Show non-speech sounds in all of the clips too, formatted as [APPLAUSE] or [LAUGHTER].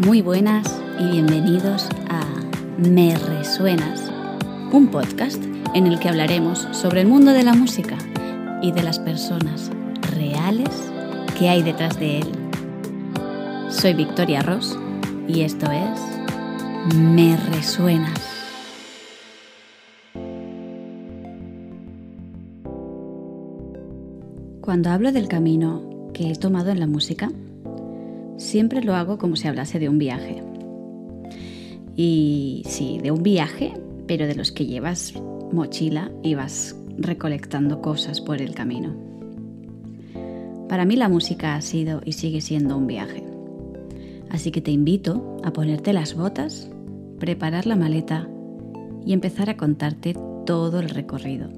Muy buenas y bienvenidos a Me Resuenas, un podcast en el que hablaremos sobre el mundo de la música y de las personas reales que hay detrás de él. Soy Victoria Ross y esto es Me Resuenas. Cuando hablo del camino que he tomado en la música, siempre lo hago como si hablase de un viaje. Y sí, de un viaje, pero de los que llevas mochila y vas recolectando cosas por el camino. Para mí la música ha sido y sigue siendo un viaje. Así que te invito a ponerte las botas, preparar la maleta y empezar a contarte todo el recorrido.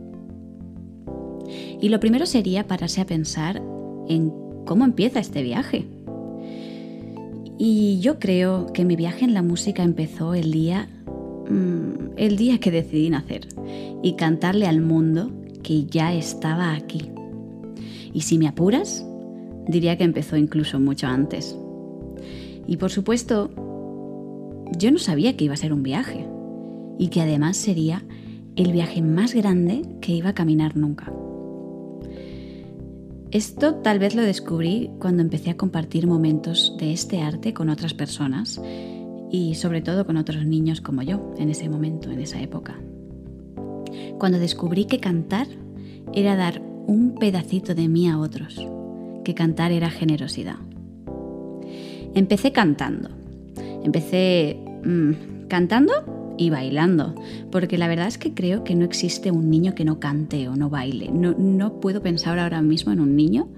Y lo primero sería pararse a pensar en cómo empieza este viaje. Y yo creo que mi viaje en la música empezó el día mm, el día que decidí nacer y cantarle al mundo que ya estaba aquí. Y si me apuras, diría que empezó incluso mucho antes. Y por supuesto, yo no sabía que iba a ser un viaje y que además sería el viaje más grande que iba a caminar nunca. Esto tal vez lo descubrí cuando empecé a compartir momentos de este arte con otras personas y sobre todo con otros niños como yo en ese momento, en esa época. Cuando descubrí que cantar era dar un pedacito de mí a otros, que cantar era generosidad. Empecé cantando. Empecé mm, cantando y bailando, porque la verdad es que creo que no existe un niño que no cante o no baile. No, no puedo pensar ahora mismo en un niño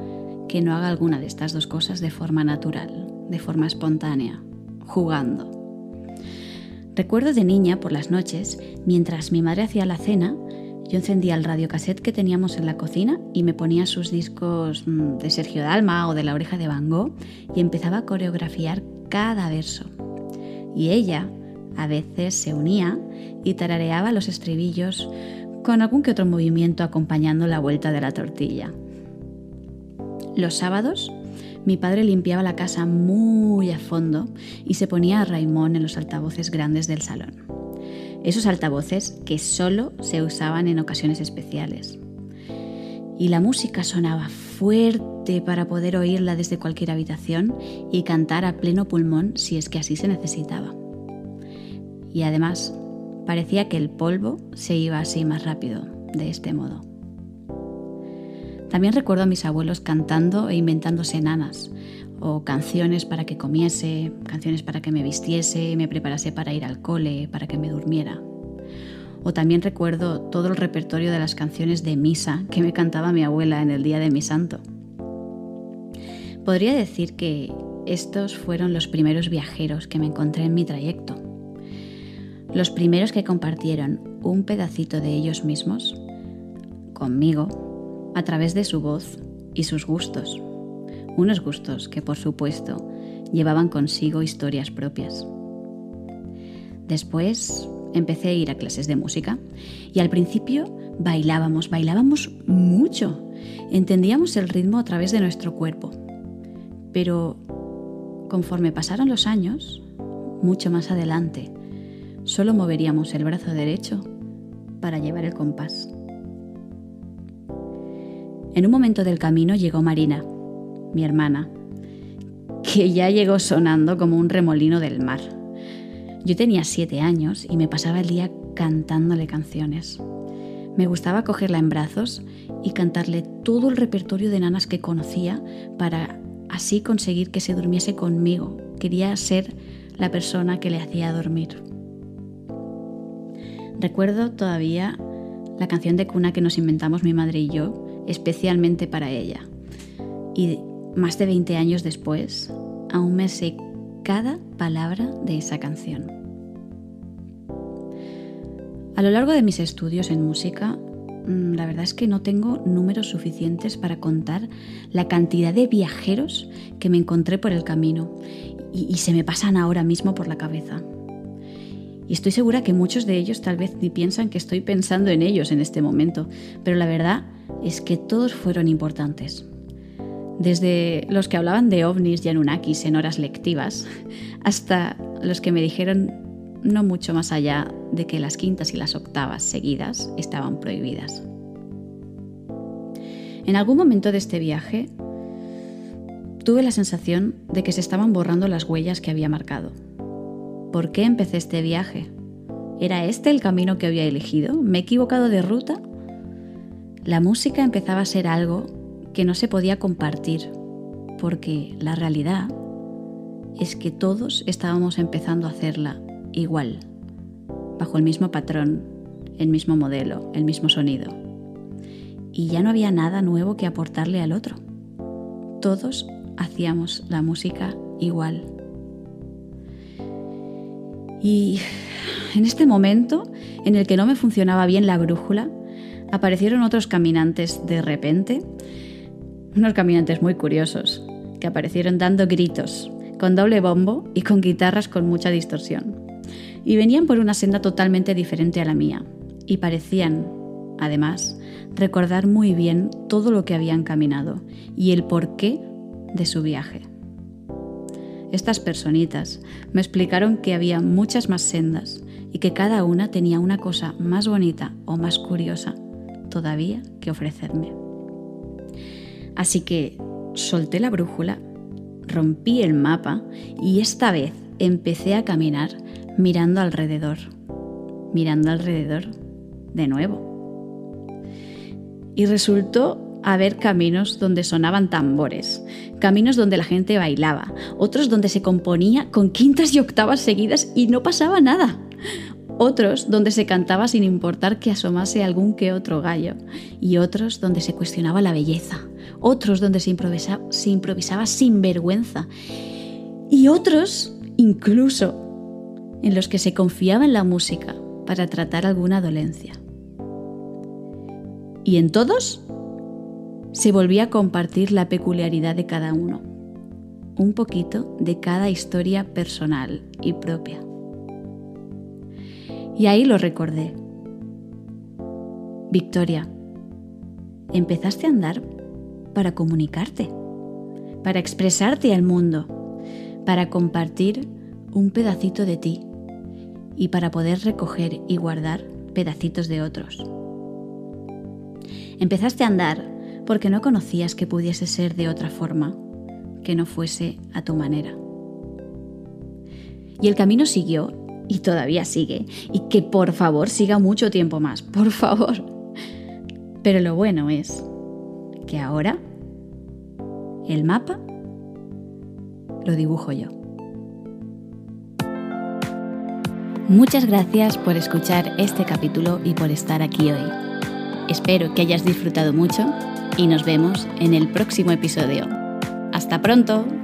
que no haga alguna de estas dos cosas de forma natural, de forma espontánea, jugando. Recuerdo de niña por las noches, mientras mi madre hacía la cena, yo encendía el radiocassette que teníamos en la cocina y me ponía sus discos mm, de Sergio Dalma o de La Oreja de Van Gogh y empezaba a coreografiar cada verso. Y ella, a veces se unía y tarareaba los estribillos con algún que otro movimiento acompañando la vuelta de la tortilla. Los sábados, mi padre limpiaba la casa muy a fondo y se ponía a Raimón en los altavoces grandes del salón. Esos altavoces que solo se usaban en ocasiones especiales. Y la música sonaba fuerte para poder oírla desde cualquier habitación y cantar a pleno pulmón si es que así se necesitaba y además parecía que el polvo se iba así más rápido, de este modo. También recuerdo a mis abuelos cantando e inventándose nanas, o canciones para que comiese, canciones para que me vistiese, me preparase para ir al cole, para que me durmiera. O también recuerdo todo el repertorio de las canciones de misa que me cantaba mi abuela en el día de mi santo. Podría decir que estos fueron los primeros viajeros que me encontré en mi trayecto los primeros que compartieron un pedacito de ellos mismos conmigo a través de su voz y sus gustos. Unos gustos que, por supuesto, llevaban consigo historias propias. Después empecé a ir a clases de música y al principio bailábamos, bailábamos mucho. Entendíamos el ritmo a través de nuestro cuerpo. Pero conforme pasaron los años, mucho más adelante, solo moveríamos el brazo derecho para llevar el compás. En un momento del camino llegó Marina, mi hermana, que ya llegó sonando como un remolino del mar. Yo tenía siete años y me pasaba el día cantándole canciones. Me gustaba cogerla en brazos y cantarle todo el repertorio de nanas que conocía para así conseguir que se durmiese conmigo. Quería ser la persona que le hacía dormir. Recuerdo todavía la canción de cuna que nos inventamos mi madre y yo, especialmente para ella. Y más de 20 años después, aún me sé cada palabra de esa canción. A lo largo de mis estudios en música, mm, la verdad es que no tengo números suficientes para contar la cantidad de viajeros que me encontré por el camino y, se me pasan ahora mismo por la cabeza. Y estoy segura que muchos de ellos tal vez ni piensan que estoy pensando en ellos en este momento, pero la verdad es que todos fueron importantes. Desde los que hablaban de ovnis y anunnakis en horas lectivas, [LAUGHS] hasta los que me dijeron no mucho más allá de que las quintas y las octavas seguidas estaban prohibidas. En algún momento de este viaje tuve la sensación de que se estaban borrando las huellas que había marcado. ¿Por qué empecé este viaje? ¿Era este el camino que había elegido? ¿Me he equivocado de ruta? La música empezaba a ser algo que no se podía compartir, porque la realidad es que todos estábamos empezando a hacerla igual, bajo el mismo patrón, el mismo modelo, el mismo sonido. Y ya no había nada nuevo que aportarle al otro. Todos hacíamos la música igual. Y en este momento, en el que no me funcionaba bien la brújula, aparecieron otros caminantes de repente, unos caminantes muy curiosos, que aparecieron dando gritos, con doble bombo y con guitarras con mucha distorsión. Y venían por una senda totalmente diferente a la mía, y parecían, además, recordar muy bien todo lo que habían caminado y el porqué de su viaje. Estas personitas me explicaron que había muchas más sendas y que cada una tenía una cosa más bonita o más curiosa todavía que ofrecerme. Así que solté la brújula, rompí el mapa y esta vez empecé a caminar mirando alrededor, mirando alrededor de nuevo. Y resultó haber caminos donde sonaban tambores, caminos donde la gente bailaba, otros donde se componía con quintas y octavas seguidas y no pasaba nada. Otros donde se cantaba sin importar que asomase algún que otro gallo, y otros donde se cuestionaba la belleza, otros donde se improvisaba, se improvisaba sin vergüenza, y otros incluso en los que se confiaba en la música para tratar alguna dolencia. Y en todos se volvía a compartir la peculiaridad de cada uno, un poquito de cada historia personal y propia. Y ahí lo recordé. Victoria, empezaste a andar para comunicarte, para expresarte al mundo, para compartir un pedacito de ti y para poder recoger y guardar pedacitos de otros. Empezaste a andar porque no conocías que pudiese ser de otra forma, que no fuese a tu manera. Y el camino siguió y todavía sigue, y que por favor siga mucho tiempo más, [LAUGHS] por favor. Pero lo bueno es que ahora el mapa lo dibujo yo. Muchas gracias por escuchar este capítulo y por estar aquí hoy. Espero que hayas disfrutado mucho y nos vemos en el próximo episodio. ¡Hasta pronto!